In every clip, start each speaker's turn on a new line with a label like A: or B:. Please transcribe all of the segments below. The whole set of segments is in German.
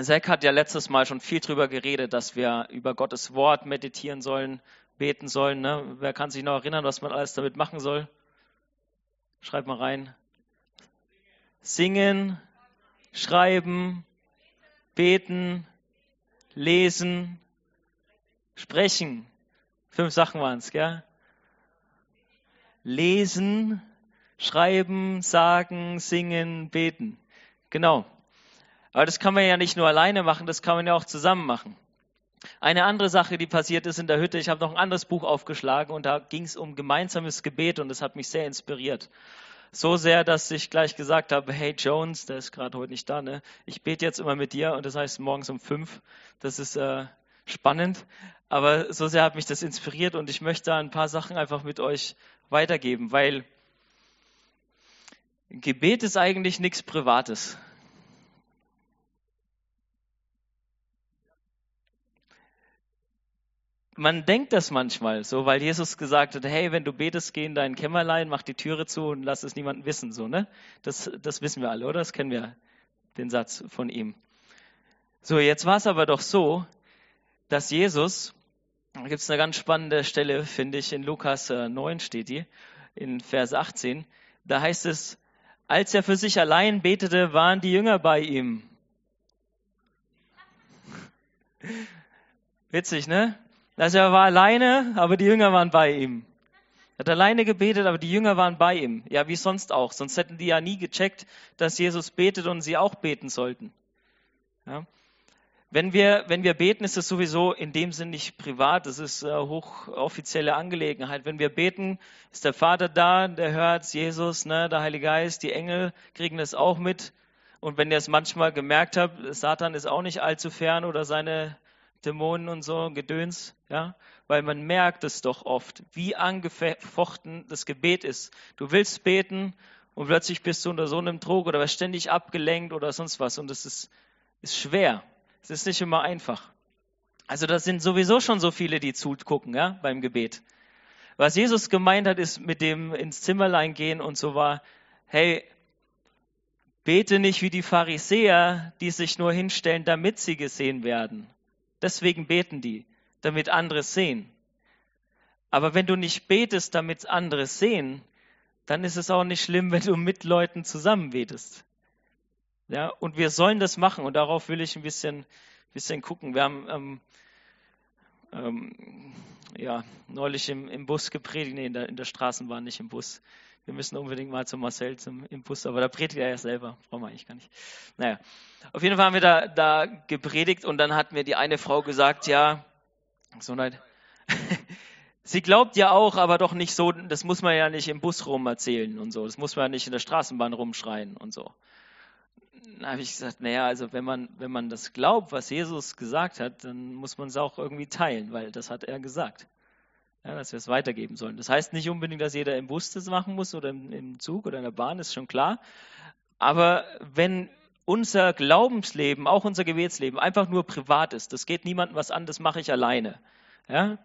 A: Zack hat ja letztes Mal schon viel drüber geredet, dass wir über Gottes Wort meditieren sollen, beten sollen. Ne? Wer kann sich noch erinnern, was man alles damit machen soll? Schreibt mal rein. Singen, schreiben, beten, lesen, sprechen. Fünf Sachen waren es, gell? Lesen, schreiben, sagen, singen, beten. Genau. Aber das kann man ja nicht nur alleine machen, das kann man ja auch zusammen machen. Eine andere Sache, die passiert ist in der Hütte, ich habe noch ein anderes Buch aufgeschlagen und da ging es um gemeinsames Gebet und das hat mich sehr inspiriert. So sehr, dass ich gleich gesagt habe, hey Jones, der ist gerade heute nicht da, ne? Ich bete jetzt immer mit dir und das heißt morgens um fünf. Das ist äh, spannend, aber so sehr hat mich das inspiriert und ich möchte ein paar Sachen einfach mit euch weitergeben, weil Gebet ist eigentlich nichts Privates. Man denkt das manchmal so, weil Jesus gesagt hat, hey, wenn du betest, geh in dein Kämmerlein, mach die Türe zu und lass es niemandem wissen, so, ne? Das, das wissen wir alle, oder? Das kennen wir, den Satz von ihm. So, jetzt war es aber doch so, dass Jesus, da gibt es eine ganz spannende Stelle, finde ich, in Lukas 9 äh, steht die, in Vers 18, da heißt es, als er für sich allein betete, waren die Jünger bei ihm. Witzig, ne? Also er war alleine, aber die Jünger waren bei ihm. Er hat alleine gebetet, aber die Jünger waren bei ihm. Ja, wie sonst auch. Sonst hätten die ja nie gecheckt, dass Jesus betet und sie auch beten sollten. Ja. Wenn wir, wenn wir beten, ist es sowieso in dem Sinn nicht privat, das ist eine hochoffizielle Angelegenheit. Wenn wir beten, ist der Vater da, der hört Jesus, ne, der Heilige Geist, die Engel kriegen das auch mit. Und wenn ihr es manchmal gemerkt habt, Satan ist auch nicht allzu fern oder seine Dämonen und so, Gedöns, ja, weil man merkt es doch oft, wie angefochten das Gebet ist. Du willst beten und plötzlich bist du unter so einem Druck oder wirst ständig abgelenkt oder sonst was und es ist, ist schwer. Es ist nicht immer einfach. Also da sind sowieso schon so viele, die zugucken, ja, beim Gebet. Was Jesus gemeint hat, ist mit dem ins Zimmerlein gehen und so war, hey, bete nicht wie die Pharisäer, die sich nur hinstellen, damit sie gesehen werden. Deswegen beten die, damit andere sehen. Aber wenn du nicht betest, damit andere sehen, dann ist es auch nicht schlimm, wenn du mit Leuten zusammen betest. Ja, und wir sollen das machen und darauf will ich ein bisschen, bisschen gucken. Wir haben ähm, ähm, ja, neulich im, im Bus gepredigt, nee, in der, in der Straßenbahn, nicht im Bus. Wir müssen unbedingt mal zu Marcel zum, im Bus, aber da predigt er ja selber. Brauchen wir eigentlich gar nicht. Naja, auf jeden Fall haben wir da, da gepredigt und dann hat mir die eine Frau gesagt, ja, nein. Sie glaubt ja auch, aber doch nicht so, das muss man ja nicht im Bus rum erzählen und so. Das muss man ja nicht in der Straßenbahn rumschreien und so. Dann habe ich gesagt, naja, also wenn man, wenn man das glaubt, was Jesus gesagt hat, dann muss man es auch irgendwie teilen, weil das hat er gesagt ja, dass wir es weitergeben sollen. Das heißt nicht unbedingt, dass jeder im Bus das machen muss oder im, im Zug oder in der Bahn, ist schon klar. Aber wenn unser Glaubensleben, auch unser Gebetsleben einfach nur privat ist, das geht niemandem was an, das mache ich alleine. Ja?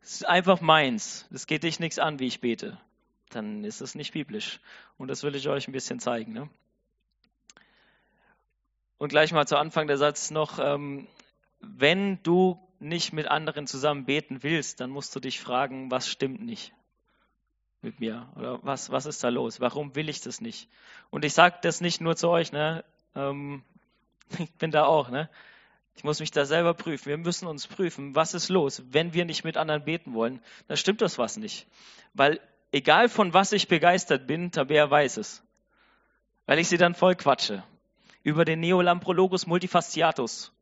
A: Das ist einfach meins. Das geht dich nichts an, wie ich bete. Dann ist es nicht biblisch. Und das will ich euch ein bisschen zeigen. Ne? Und gleich mal zu Anfang der Satz noch, ähm, wenn du nicht mit anderen zusammen beten willst, dann musst du dich fragen, was stimmt nicht mit mir? Oder was, was ist da los? Warum will ich das nicht? Und ich sage das nicht nur zu euch, ne? Ähm, ich bin da auch, ne? Ich muss mich da selber prüfen. Wir müssen uns prüfen, was ist los, wenn wir nicht mit anderen beten wollen. Dann stimmt das was nicht. Weil egal von was ich begeistert bin, Tabea weiß es. Weil ich sie dann voll quatsche. Über den Neolamprologus multifasciatus.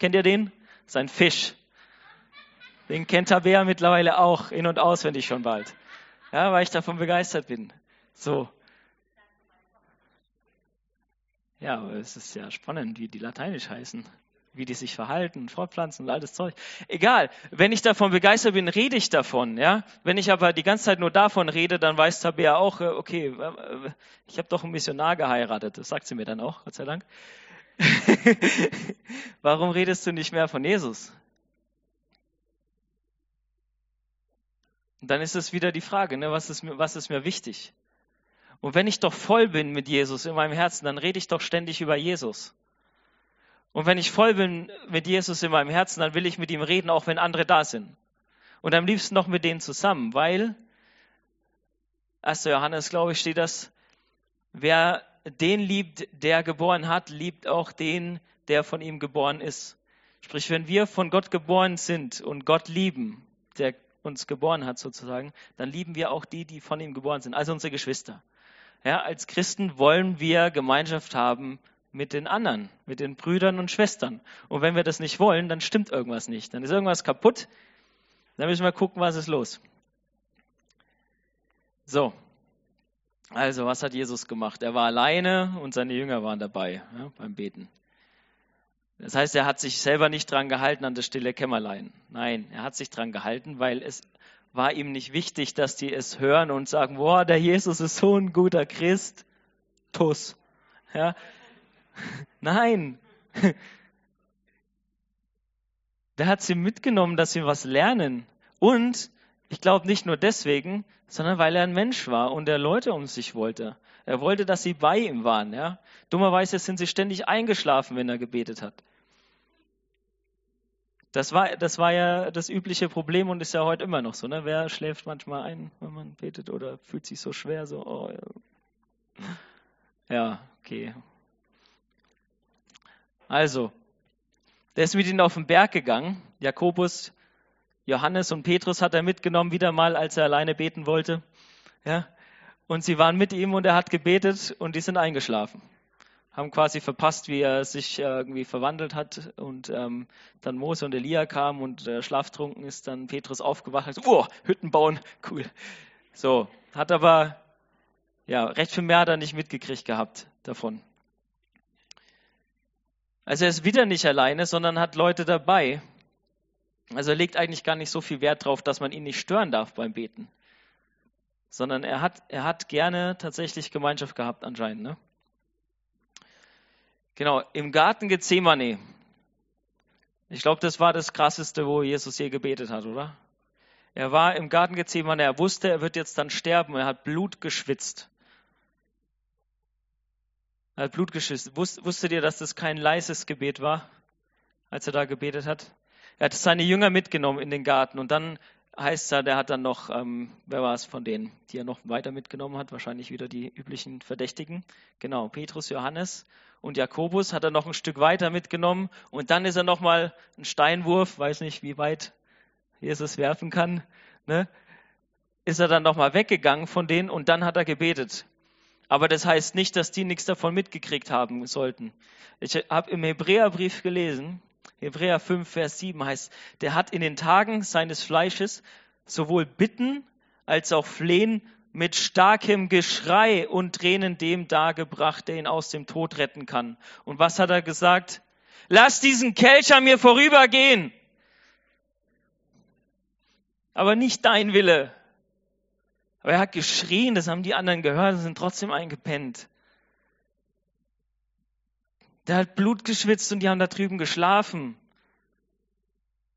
A: Kennt ihr den? Sein Fisch. Den kennt Tabea mittlerweile auch in- und auswendig schon bald. Ja, weil ich davon begeistert bin. So. Ja, aber es ist ja spannend, wie die lateinisch heißen, wie die sich verhalten, fortpflanzen und all das Zeug. Egal, wenn ich davon begeistert bin, rede ich davon. Ja? Wenn ich aber die ganze Zeit nur davon rede, dann weiß Tabea auch, äh, okay, äh, ich habe doch einen Missionar geheiratet. Das sagt sie mir dann auch, Gott sei Dank. Warum redest du nicht mehr von Jesus? Und dann ist es wieder die Frage, ne, was, ist mir, was ist mir wichtig? Und wenn ich doch voll bin mit Jesus in meinem Herzen, dann rede ich doch ständig über Jesus. Und wenn ich voll bin mit Jesus in meinem Herzen, dann will ich mit ihm reden, auch wenn andere da sind. Und am liebsten noch mit denen zusammen, weil, 1. Johannes, glaube ich, steht das, wer den liebt, der geboren hat, liebt auch den, der von ihm geboren ist. Sprich, wenn wir von Gott geboren sind und Gott lieben, der uns geboren hat sozusagen, dann lieben wir auch die, die von ihm geboren sind, also unsere Geschwister. Ja, als Christen wollen wir Gemeinschaft haben mit den anderen, mit den Brüdern und Schwestern. Und wenn wir das nicht wollen, dann stimmt irgendwas nicht. Dann ist irgendwas kaputt. Dann müssen wir gucken, was ist los. So. Also, was hat Jesus gemacht? Er war alleine und seine Jünger waren dabei ja, beim Beten. Das heißt, er hat sich selber nicht dran gehalten an das stille Kämmerlein. Nein, er hat sich dran gehalten, weil es war ihm nicht wichtig, dass die es hören und sagen, boah, der Jesus ist so ein guter Christ. Tuss. Ja. Nein. Der hat sie mitgenommen, dass sie was lernen. Und ich glaube nicht nur deswegen, sondern weil er ein Mensch war und er Leute um sich wollte. Er wollte, dass sie bei ihm waren. Ja? Dummerweise sind sie ständig eingeschlafen, wenn er gebetet hat. Das war, das war ja das übliche Problem und ist ja heute immer noch so. Ne? Wer schläft manchmal ein, wenn man betet oder fühlt sich so schwer? So, oh, ja. ja, okay. Also, der ist mit ihnen auf den Berg gegangen. Jakobus, Johannes und Petrus hat er mitgenommen, wieder mal, als er alleine beten wollte. Ja, und sie waren mit ihm und er hat gebetet und die sind eingeschlafen. Haben quasi verpasst, wie er sich irgendwie verwandelt hat. Und ähm, dann Mose und Elia kamen und äh, schlaftrunken ist dann Petrus aufgewacht und so, oh, Hütten bauen, cool. So, hat aber ja recht viel mehr da nicht mitgekriegt gehabt davon. Also er ist wieder nicht alleine, sondern hat Leute dabei. Also er legt eigentlich gar nicht so viel Wert darauf, dass man ihn nicht stören darf beim Beten sondern er hat, er hat gerne tatsächlich Gemeinschaft gehabt anscheinend. Ne? Genau, im Garten Gethsemane. Ich glaube, das war das Krasseste, wo Jesus je gebetet hat, oder? Er war im Garten Gethsemane, er wusste, er wird jetzt dann sterben, er hat Blut geschwitzt. Er hat Blut geschwitzt. Wusst, wusstet ihr, dass das kein leises Gebet war, als er da gebetet hat? Er hat seine Jünger mitgenommen in den Garten und dann heißt es der hat dann noch, ähm, wer war es von denen, die er noch weiter mitgenommen hat? Wahrscheinlich wieder die üblichen Verdächtigen. Genau, Petrus, Johannes und Jakobus hat er noch ein Stück weiter mitgenommen. Und dann ist er nochmal ein Steinwurf, weiß nicht, wie weit Jesus werfen kann, ne? ist er dann nochmal weggegangen von denen und dann hat er gebetet. Aber das heißt nicht, dass die nichts davon mitgekriegt haben sollten. Ich habe im Hebräerbrief gelesen, Hebräer 5, Vers 7 heißt, der hat in den Tagen seines Fleisches sowohl Bitten als auch Flehen mit starkem Geschrei und Tränen dem dargebracht, der ihn aus dem Tod retten kann. Und was hat er gesagt? Lass diesen Kelch an mir vorübergehen. Aber nicht dein Wille. Aber er hat geschrien, das haben die anderen gehört und sind trotzdem eingepennt. Der hat Blut geschwitzt und die haben da drüben geschlafen.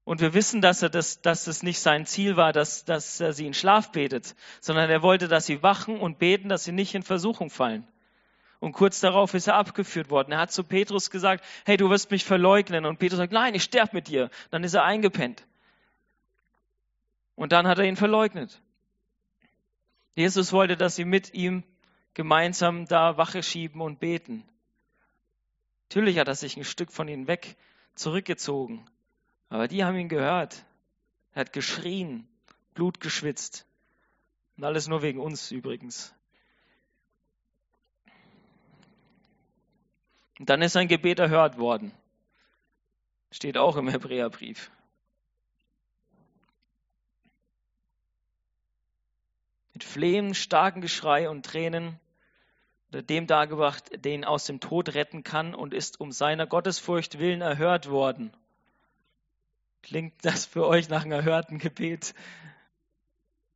A: Und wir wissen, dass, er das, dass es nicht sein Ziel war, dass, dass er sie in Schlaf betet, sondern er wollte, dass sie wachen und beten, dass sie nicht in Versuchung fallen. Und kurz darauf ist er abgeführt worden. Er hat zu Petrus gesagt, hey, du wirst mich verleugnen. Und Petrus sagt, nein, ich sterbe mit dir. Dann ist er eingepennt. Und dann hat er ihn verleugnet. Jesus wollte, dass sie mit ihm gemeinsam da Wache schieben und beten. Natürlich hat er sich ein Stück von ihnen weg zurückgezogen. Aber die haben ihn gehört. Er hat geschrien, Blut geschwitzt. Und alles nur wegen uns übrigens. Und dann ist sein Gebet erhört worden. Steht auch im Hebräerbrief. Mit Flehen, starken Geschrei und Tränen dem dargebracht, den aus dem Tod retten kann und ist um seiner Gottesfurcht willen erhört worden. Klingt das für euch nach einem erhörten Gebet?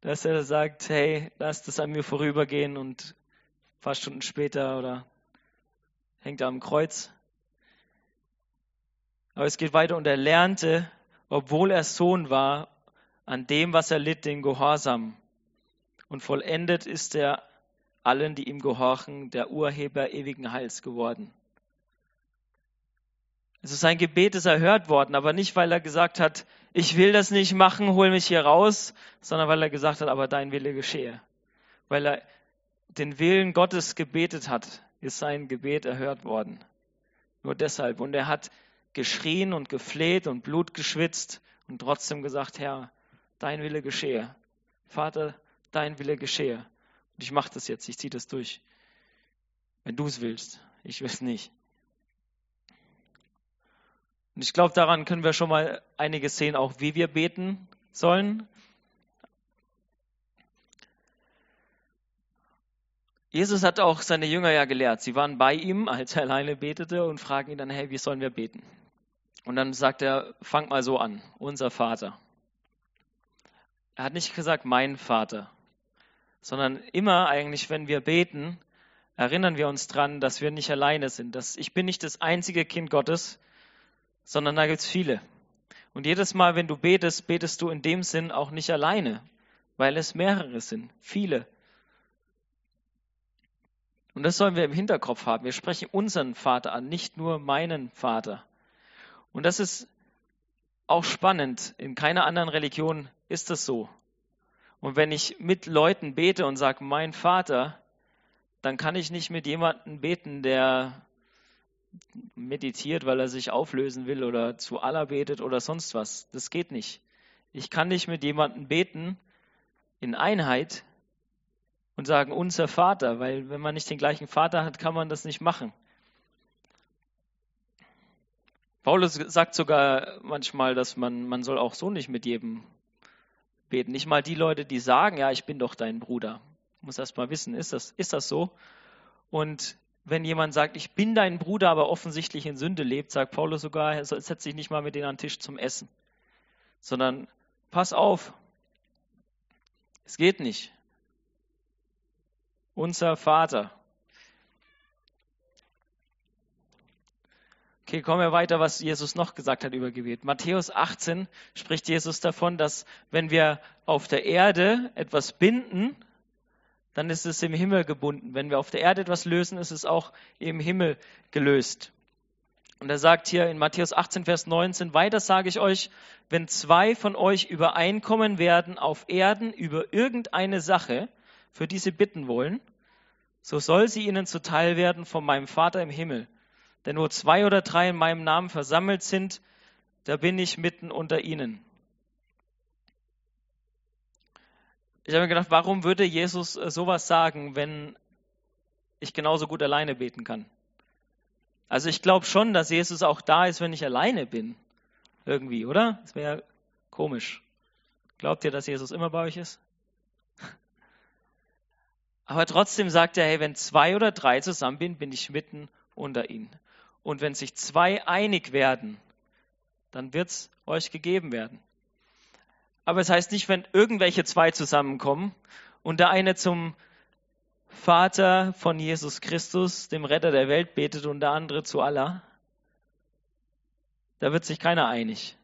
A: Dass er sagt, hey, lasst es an mir vorübergehen und ein paar Stunden später oder hängt er am Kreuz. Aber es geht weiter und er lernte, obwohl er Sohn war, an dem, was er litt, den Gehorsam. Und vollendet ist er allen, die ihm gehorchen, der Urheber ewigen Heils geworden. Also sein Gebet ist erhört worden, aber nicht, weil er gesagt hat, ich will das nicht machen, hol mich hier raus, sondern weil er gesagt hat, aber dein Wille geschehe. Weil er den Willen Gottes gebetet hat, ist sein Gebet erhört worden. Nur deshalb. Und er hat geschrien und gefleht und Blut geschwitzt und trotzdem gesagt, Herr, dein Wille geschehe. Vater, dein Wille geschehe. Und ich mache das jetzt, ich ziehe das durch. Wenn du es willst. Ich will es nicht. Und ich glaube, daran können wir schon mal einiges sehen, auch wie wir beten sollen. Jesus hat auch seine Jünger ja gelehrt. Sie waren bei ihm, als er alleine betete und fragen ihn dann, hey, wie sollen wir beten? Und dann sagt er, fang mal so an, unser Vater. Er hat nicht gesagt, mein Vater, sondern immer eigentlich, wenn wir beten, erinnern wir uns dran, dass wir nicht alleine sind. Dass ich bin nicht das einzige Kind Gottes, sondern da gibt es viele. Und jedes Mal, wenn du betest, betest du in dem Sinn auch nicht alleine, weil es mehrere sind, viele. Und das sollen wir im Hinterkopf haben. Wir sprechen unseren Vater an, nicht nur meinen Vater. Und das ist auch spannend. In keiner anderen Religion ist das so. Und wenn ich mit Leuten bete und sage, mein Vater, dann kann ich nicht mit jemandem beten, der meditiert, weil er sich auflösen will oder zu Allah betet oder sonst was. Das geht nicht. Ich kann nicht mit jemandem beten in Einheit und sagen, unser Vater, weil wenn man nicht den gleichen Vater hat, kann man das nicht machen. Paulus sagt sogar manchmal, dass man, man soll auch so nicht mit jedem beten. Nicht mal die Leute, die sagen, ja, ich bin doch dein Bruder. muss erst mal wissen, ist das, ist das so? Und wenn jemand sagt, ich bin dein Bruder, aber offensichtlich in Sünde lebt, sagt Paulus sogar, setzt sich nicht mal mit denen an den Tisch zum Essen, sondern pass auf, es geht nicht. Unser Vater. Okay, kommen wir weiter, was Jesus noch gesagt hat über Gebet. Matthäus 18 spricht Jesus davon, dass wenn wir auf der Erde etwas binden, dann ist es im Himmel gebunden. Wenn wir auf der Erde etwas lösen, ist es auch im Himmel gelöst. Und er sagt hier in Matthäus 18, Vers 19, weiter sage ich euch, wenn zwei von euch übereinkommen werden auf Erden über irgendeine Sache, für die sie bitten wollen, so soll sie ihnen zuteil werden von meinem Vater im Himmel. Denn wo zwei oder drei in meinem Namen versammelt sind, da bin ich mitten unter ihnen. Ich habe mir gedacht, warum würde Jesus äh, sowas sagen, wenn ich genauso gut alleine beten kann? Also ich glaube schon, dass Jesus auch da ist, wenn ich alleine bin. Irgendwie, oder? Das wäre komisch. Glaubt ihr, dass Jesus immer bei euch ist? Aber trotzdem sagt er, hey, wenn zwei oder drei zusammen bin, bin ich mitten unter ihnen. Und wenn sich zwei einig werden, dann wird es euch gegeben werden. Aber es heißt nicht, wenn irgendwelche zwei zusammenkommen und der eine zum Vater von Jesus Christus, dem Retter der Welt, betet und der andere zu Allah. Da wird sich keiner einig,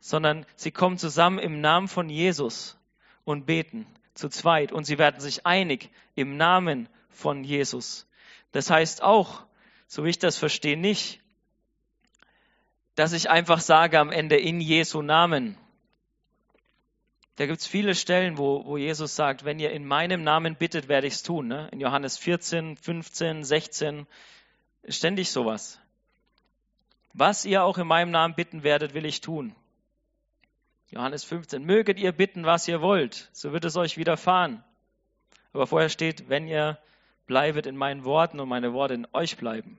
A: sondern sie kommen zusammen im Namen von Jesus und beten zu zweit und sie werden sich einig im Namen von Jesus. Das heißt auch, so wie ich das verstehe, nicht, dass ich einfach sage am Ende in Jesu Namen, da gibt es viele Stellen, wo, wo Jesus sagt, wenn ihr in meinem Namen bittet, werde ich es tun. Ne? In Johannes 14, 15, 16, ständig sowas. Was ihr auch in meinem Namen bitten werdet, will ich tun. Johannes 15, möget ihr bitten, was ihr wollt, so wird es euch widerfahren. Aber vorher steht, wenn ihr bleibet in meinen Worten und meine Worte in euch bleiben.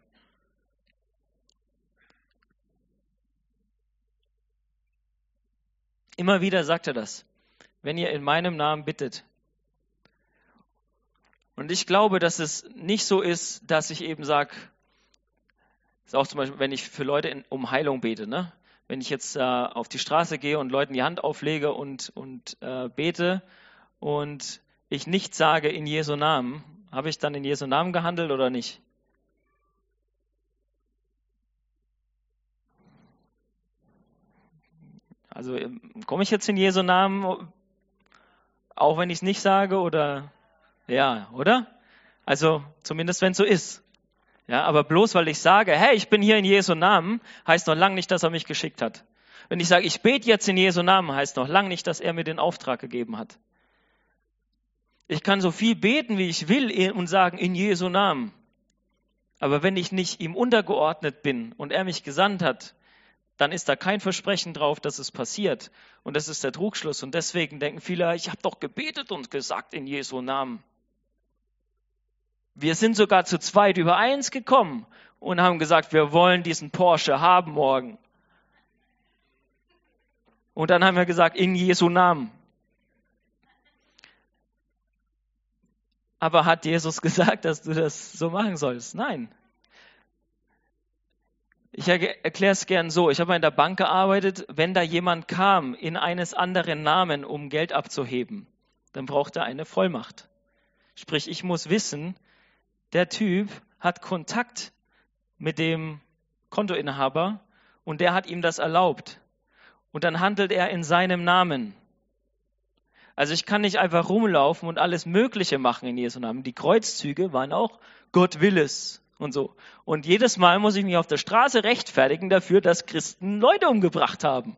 A: Immer wieder sagt er das wenn ihr in meinem Namen bittet. Und ich glaube, dass es nicht so ist, dass ich eben sage, ist auch zum Beispiel, wenn ich für Leute in, um Heilung bete, ne? wenn ich jetzt äh, auf die Straße gehe und Leuten die Hand auflege und, und äh, bete und ich nicht sage in Jesu Namen, habe ich dann in Jesu Namen gehandelt oder nicht? Also komme ich jetzt in Jesu Namen, auch wenn ich es nicht sage oder ja, oder? Also zumindest wenn es so ist. Ja, aber bloß weil ich sage, hey, ich bin hier in Jesu Namen, heißt noch lange nicht, dass er mich geschickt hat. Wenn ich sage, ich bete jetzt in Jesu Namen, heißt noch lange nicht, dass er mir den Auftrag gegeben hat. Ich kann so viel beten, wie ich will und sagen, in Jesu Namen. Aber wenn ich nicht ihm untergeordnet bin und er mich gesandt hat, dann ist da kein Versprechen drauf, dass es passiert. Und das ist der Trugschluss. Und deswegen denken viele, ich habe doch gebetet und gesagt in Jesu Namen. Wir sind sogar zu zweit übereins gekommen und haben gesagt, wir wollen diesen Porsche haben morgen. Und dann haben wir gesagt, in Jesu Namen. Aber hat Jesus gesagt, dass du das so machen sollst? Nein. Ich erkläre es gern so. Ich habe in der Bank gearbeitet. Wenn da jemand kam in eines anderen Namen, um Geld abzuheben, dann braucht er eine Vollmacht. Sprich, ich muss wissen, der Typ hat Kontakt mit dem Kontoinhaber und der hat ihm das erlaubt. Und dann handelt er in seinem Namen. Also ich kann nicht einfach rumlaufen und alles Mögliche machen in Jesu Namen. Die Kreuzzüge waren auch Gott will es und so. Und jedes Mal muss ich mich auf der Straße rechtfertigen dafür, dass Christen Leute umgebracht haben.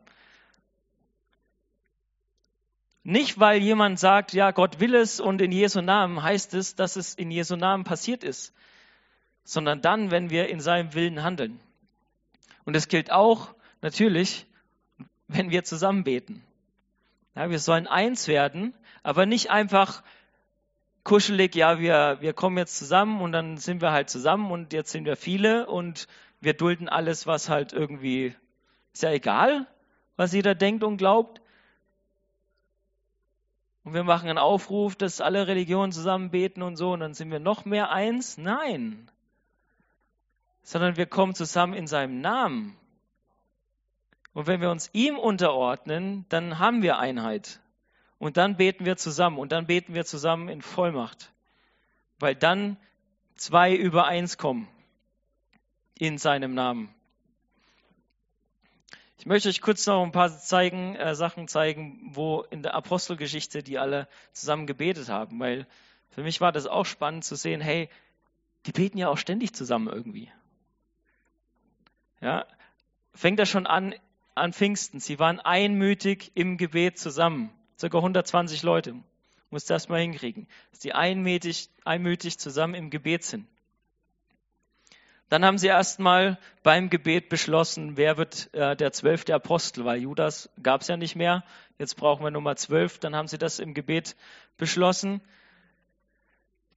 A: Nicht, weil jemand sagt, ja, Gott will es und in Jesu Namen heißt es, dass es in Jesu Namen passiert ist, sondern dann, wenn wir in seinem Willen handeln. Und es gilt auch natürlich, wenn wir zusammen beten. Ja, wir sollen eins werden, aber nicht einfach kuschelig, ja, wir, wir kommen jetzt zusammen und dann sind wir halt zusammen und jetzt sind wir viele und wir dulden alles, was halt irgendwie, ist ja egal, was jeder denkt und glaubt. Und wir machen einen Aufruf, dass alle Religionen zusammen beten und so und dann sind wir noch mehr eins. Nein. Sondern wir kommen zusammen in seinem Namen. Und wenn wir uns ihm unterordnen, dann haben wir Einheit. Und dann beten wir zusammen. Und dann beten wir zusammen in Vollmacht. Weil dann zwei übereins kommen in seinem Namen. Ich möchte euch kurz noch ein paar zeigen, äh, Sachen zeigen, wo in der Apostelgeschichte die alle zusammen gebetet haben. Weil für mich war das auch spannend zu sehen, hey, die beten ja auch ständig zusammen irgendwie. Ja, fängt das schon an an Pfingsten. Sie waren einmütig im Gebet zusammen. Circa 120 Leute. Muss das mal hinkriegen. Dass die einmütig, einmütig zusammen im Gebet sind. Dann haben sie erstmal beim Gebet beschlossen, wer wird äh, der zwölfte Apostel, weil Judas gab es ja nicht mehr. Jetzt brauchen wir Nummer zwölf. Dann haben sie das im Gebet beschlossen.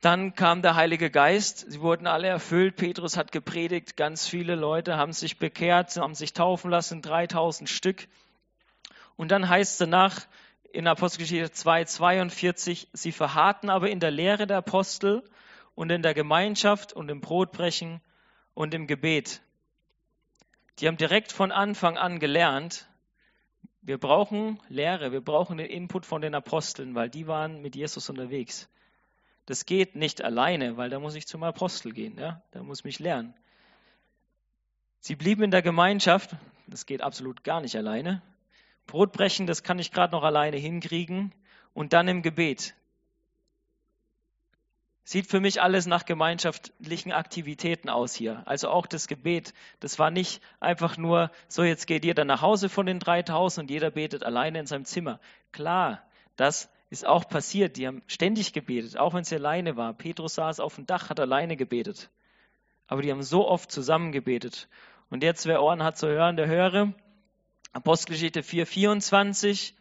A: Dann kam der Heilige Geist, sie wurden alle erfüllt, Petrus hat gepredigt, ganz viele Leute haben sich bekehrt, haben sich taufen lassen, 3000 Stück. Und dann heißt es danach in Apostelgeschichte 2, 42, sie verharrten aber in der Lehre der Apostel und in der Gemeinschaft und im Brotbrechen und im Gebet. Die haben direkt von Anfang an gelernt, wir brauchen Lehre, wir brauchen den Input von den Aposteln, weil die waren mit Jesus unterwegs. Das geht nicht alleine, weil da muss ich zum Apostel gehen, ja? da muss mich lernen. Sie blieben in der Gemeinschaft, das geht absolut gar nicht alleine. Brotbrechen, das kann ich gerade noch alleine hinkriegen. Und dann im Gebet. Sieht für mich alles nach gemeinschaftlichen Aktivitäten aus hier. Also auch das Gebet. Das war nicht einfach nur, so jetzt geht jeder nach Hause von den 3000 und jeder betet alleine in seinem Zimmer. Klar, das ist auch passiert. Die haben ständig gebetet, auch wenn sie alleine war. Petrus saß auf dem Dach, hat alleine gebetet. Aber die haben so oft zusammen gebetet. Und jetzt, wer Ohren hat zu hören, der höre. Apostelgeschichte 4, 24.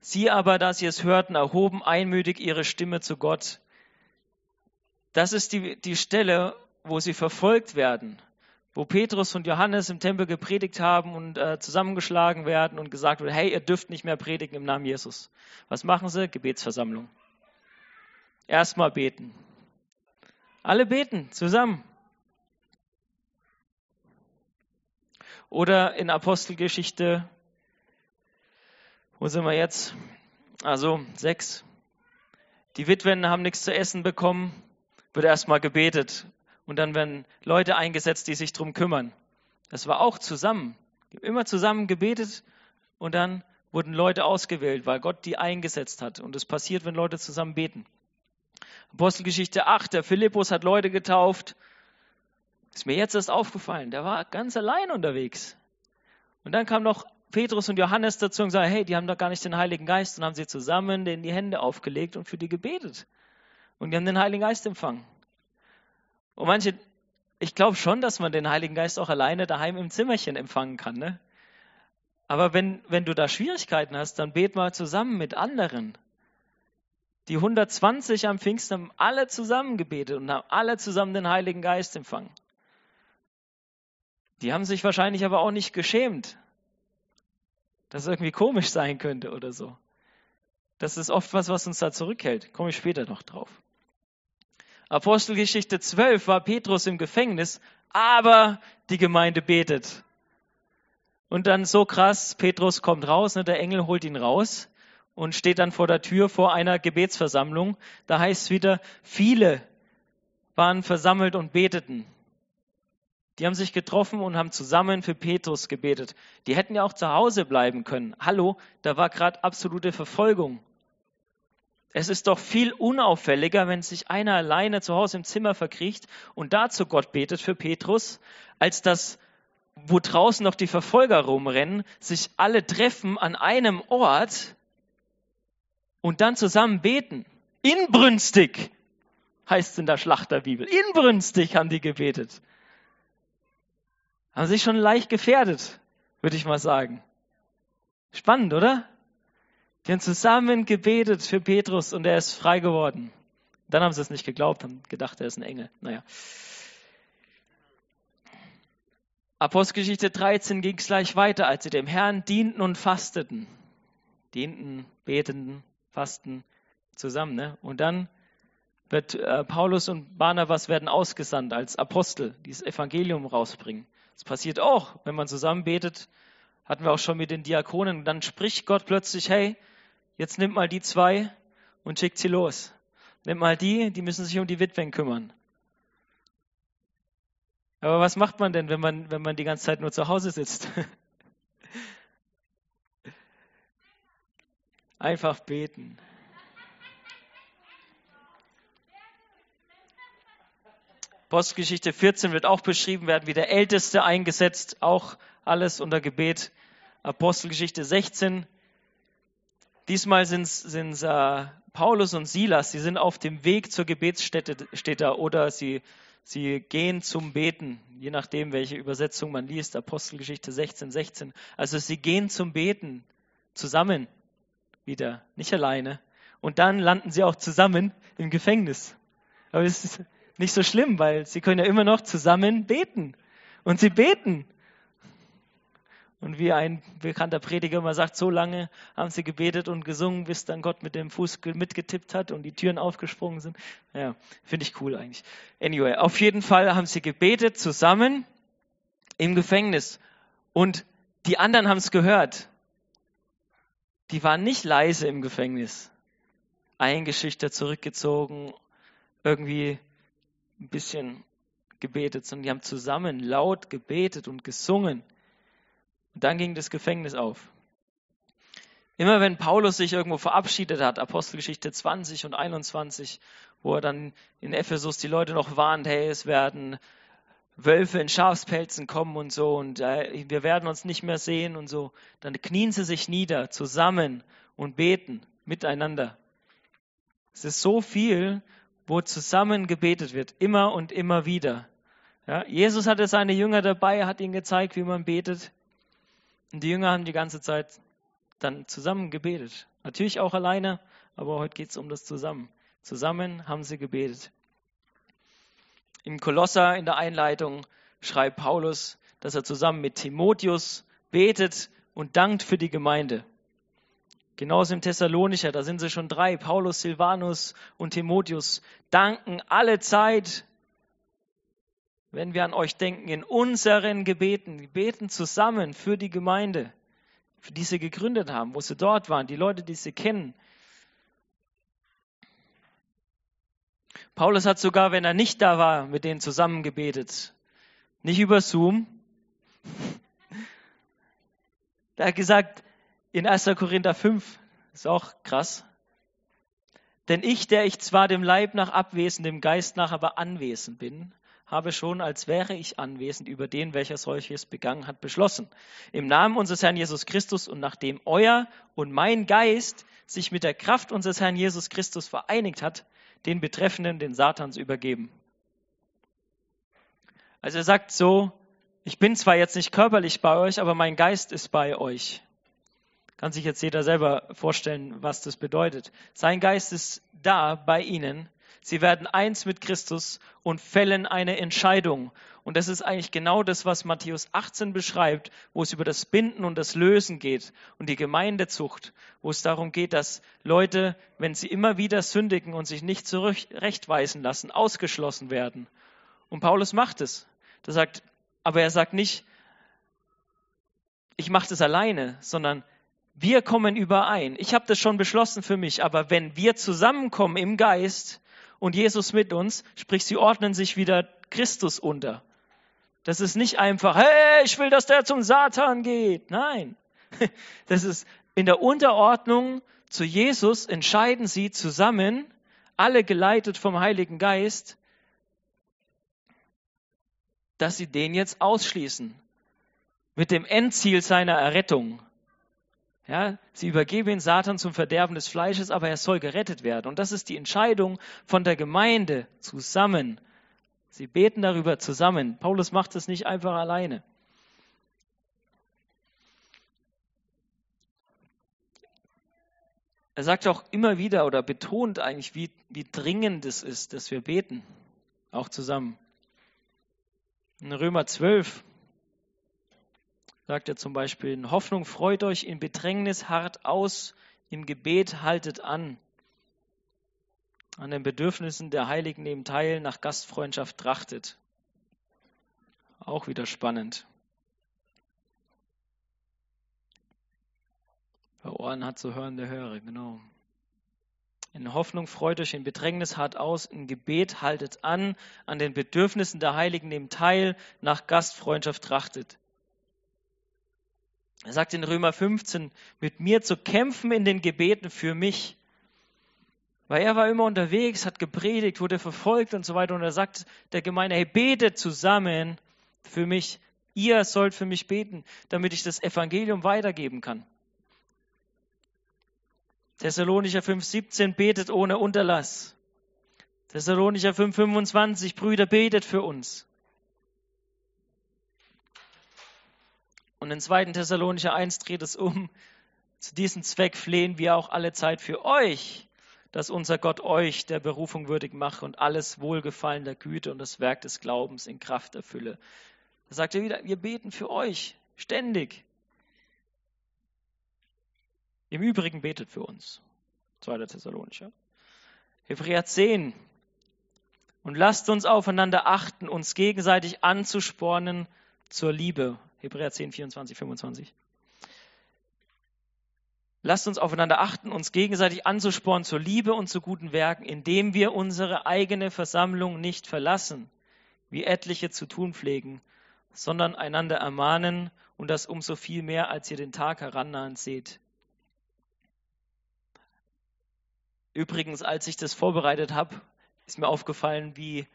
A: Sie aber, da sie es hörten, erhoben einmütig ihre Stimme zu Gott. Das ist die, die Stelle, wo sie verfolgt werden wo Petrus und Johannes im Tempel gepredigt haben und äh, zusammengeschlagen werden und gesagt wird, hey, ihr dürft nicht mehr predigen im Namen Jesus. Was machen sie? Gebetsversammlung. Erstmal beten. Alle beten zusammen. Oder in Apostelgeschichte, wo sind wir jetzt? Also sechs. Die Witwen haben nichts zu essen bekommen, wird erstmal gebetet und dann werden Leute eingesetzt, die sich darum kümmern. Das war auch zusammen. Immer zusammen gebetet und dann wurden Leute ausgewählt, weil Gott die eingesetzt hat. Und es passiert, wenn Leute zusammen beten. Apostelgeschichte 8, der Philippus hat Leute getauft. Ist mir jetzt erst aufgefallen, der war ganz allein unterwegs. Und dann kam noch Petrus und Johannes dazu und sagten, hey, die haben doch gar nicht den Heiligen Geist und haben sie zusammen denen die Hände aufgelegt und für die gebetet. Und die haben den Heiligen Geist empfangen. Und manche, ich glaube schon, dass man den Heiligen Geist auch alleine daheim im Zimmerchen empfangen kann. Ne? Aber wenn, wenn du da Schwierigkeiten hast, dann bet mal zusammen mit anderen. Die 120 am Pfingsten haben alle zusammen gebetet und haben alle zusammen den Heiligen Geist empfangen. Die haben sich wahrscheinlich aber auch nicht geschämt, dass es irgendwie komisch sein könnte oder so. Das ist oft was, was uns da zurückhält. Komme ich später noch drauf. Apostelgeschichte 12 war Petrus im Gefängnis, aber die Gemeinde betet. Und dann so krass, Petrus kommt raus, ne, der Engel holt ihn raus und steht dann vor der Tür vor einer Gebetsversammlung. Da heißt es wieder, viele waren versammelt und beteten. Die haben sich getroffen und haben zusammen für Petrus gebetet. Die hätten ja auch zu Hause bleiben können. Hallo, da war gerade absolute Verfolgung. Es ist doch viel unauffälliger, wenn sich einer alleine zu Hause im Zimmer verkriecht und da zu Gott betet für Petrus, als dass, wo draußen noch die Verfolger rumrennen, sich alle treffen an einem Ort und dann zusammen beten. Inbrünstig heißt es in der Schlachterbibel. Inbrünstig haben die gebetet. Haben sich schon leicht gefährdet, würde ich mal sagen. Spannend, oder? Die haben zusammen gebetet für Petrus und er ist frei geworden. Dann haben sie es nicht geglaubt, haben gedacht, er ist ein Engel. Naja. Apostelgeschichte 13 ging es gleich weiter, als sie dem Herrn dienten und fasteten. Dienten, beteten, fasten zusammen. Ne? Und dann wird äh, Paulus und Barnabas werden ausgesandt als Apostel, die das Evangelium rausbringen. Das passiert auch, wenn man zusammen betet, hatten wir auch schon mit den Diakonen. Dann spricht Gott plötzlich, hey, jetzt nimm mal die zwei und schickt sie los. Nimm mal die, die müssen sich um die Witwen kümmern. Aber was macht man denn, wenn man, wenn man die ganze Zeit nur zu Hause sitzt? Einfach beten. Postgeschichte 14 wird auch beschrieben werden, wie der Älteste eingesetzt, auch alles unter Gebet. Apostelgeschichte 16. Diesmal sind es äh, Paulus und Silas, sie sind auf dem Weg zur Gebetsstätte da, oder sie, sie gehen zum Beten, je nachdem, welche Übersetzung man liest. Apostelgeschichte 16, 16. Also sie gehen zum Beten zusammen wieder, nicht alleine. Und dann landen sie auch zusammen im Gefängnis. Aber es ist nicht so schlimm, weil sie können ja immer noch zusammen beten. Und sie beten. Und wie ein bekannter Prediger immer sagt, so lange haben sie gebetet und gesungen, bis dann Gott mit dem Fuß mitgetippt hat und die Türen aufgesprungen sind. Ja, finde ich cool eigentlich. Anyway, auf jeden Fall haben sie gebetet zusammen im Gefängnis. Und die anderen haben es gehört die waren nicht leise im Gefängnis, eingeschüchtert, zurückgezogen, irgendwie ein bisschen gebetet, sondern die haben zusammen laut gebetet und gesungen. Und dann ging das Gefängnis auf. Immer wenn Paulus sich irgendwo verabschiedet hat, Apostelgeschichte 20 und 21, wo er dann in Ephesus die Leute noch warnt, hey, es werden Wölfe in Schafspelzen kommen und so und äh, wir werden uns nicht mehr sehen und so, dann knien sie sich nieder zusammen und beten miteinander. Es ist so viel, wo zusammen gebetet wird, immer und immer wieder. Ja, Jesus hatte seine Jünger dabei, hat ihnen gezeigt, wie man betet. Und die Jünger haben die ganze Zeit dann zusammen gebetet. Natürlich auch alleine, aber heute geht es um das Zusammen. Zusammen haben sie gebetet. Im Kolosser in der Einleitung schreibt Paulus, dass er zusammen mit Timotheus betet und dankt für die Gemeinde. Genauso im Thessalonicher, da sind sie schon drei, Paulus, Silvanus und Timotheus, danken alle Zeit, wenn wir an euch denken, in unseren Gebeten. Beten zusammen für die Gemeinde, für die sie gegründet haben, wo sie dort waren, die Leute, die sie kennen. Paulus hat sogar, wenn er nicht da war, mit denen zusammen gebetet. Nicht über Zoom. Er hat gesagt, in 1. Korinther 5, ist auch krass, Denn ich, der ich zwar dem Leib nach abwesend, dem Geist nach aber anwesend bin, habe schon, als wäre ich anwesend, über den, welcher solches begangen hat, beschlossen. Im Namen unseres Herrn Jesus Christus und nachdem euer und mein Geist sich mit der Kraft unseres Herrn Jesus Christus vereinigt hat, den Betreffenden den Satans übergeben. Also er sagt so, ich bin zwar jetzt nicht körperlich bei euch, aber mein Geist ist bei euch. Kann sich jetzt jeder selber vorstellen, was das bedeutet. Sein Geist ist da bei ihnen. Sie werden eins mit Christus und fällen eine Entscheidung. Und das ist eigentlich genau das, was Matthäus 18 beschreibt, wo es über das Binden und das Lösen geht und die Gemeindezucht, wo es darum geht, dass Leute, wenn sie immer wieder sündigen und sich nicht zurechtweisen lassen, ausgeschlossen werden. Und Paulus macht es. Er sagt, aber er sagt nicht, ich mache das alleine, sondern wir kommen überein. Ich habe das schon beschlossen für mich, aber wenn wir zusammenkommen im Geist und Jesus mit uns, sprich, sie ordnen sich wieder Christus unter. Das ist nicht einfach, hey, ich will, dass der zum Satan geht. Nein, das ist in der Unterordnung zu Jesus entscheiden sie zusammen, alle geleitet vom Heiligen Geist, dass sie den jetzt ausschließen mit dem Endziel seiner Errettung. Ja, sie übergeben ihn Satan zum Verderben des Fleisches, aber er soll gerettet werden. Und das ist die Entscheidung von der Gemeinde zusammen. Sie beten darüber zusammen. Paulus macht es nicht einfach alleine. Er sagt auch immer wieder oder betont eigentlich, wie, wie dringend es ist, dass wir beten, auch zusammen. In Römer 12 sagt er zum Beispiel, in Hoffnung freut euch, in Bedrängnis hart aus, im Gebet haltet an. An den Bedürfnissen der Heiligen nehmt teil, nach Gastfreundschaft trachtet. Auch wieder spannend. Wer Ohren hat, so hören der höre, genau. In Hoffnung freut euch, in Bedrängnis hart aus, in Gebet haltet an, an den Bedürfnissen der Heiligen nehmt teil, nach Gastfreundschaft trachtet. Er sagt in Römer 15, mit mir zu kämpfen in den Gebeten für mich. Weil er war immer unterwegs, hat gepredigt, wurde verfolgt und so weiter. Und er sagt der Gemeinde, hey, betet zusammen für mich. Ihr sollt für mich beten, damit ich das Evangelium weitergeben kann. Thessalonicher 5,17 betet ohne Unterlass. Thessalonicher 5,25 Brüder betet für uns. Und in 2. Thessalonicher 1 dreht es um. Zu diesem Zweck flehen wir auch alle Zeit für euch, dass unser Gott euch der Berufung würdig mache und alles Wohlgefallen der Güte und das Werk des Glaubens in Kraft erfülle. Da sagt er wieder, wir beten für euch ständig. Im Übrigen betet für uns. 2. Thessalonicher. Hebräer 10. Und lasst uns aufeinander achten, uns gegenseitig anzuspornen zur Liebe Hebräer 10, 24, 25. Lasst uns aufeinander achten, uns gegenseitig anzuspornen zur Liebe und zu guten Werken, indem wir unsere eigene Versammlung nicht verlassen, wie etliche zu tun pflegen, sondern einander ermahnen und das umso viel mehr, als ihr den Tag herannahen seht. Übrigens, als ich das vorbereitet habe, ist mir aufgefallen, wie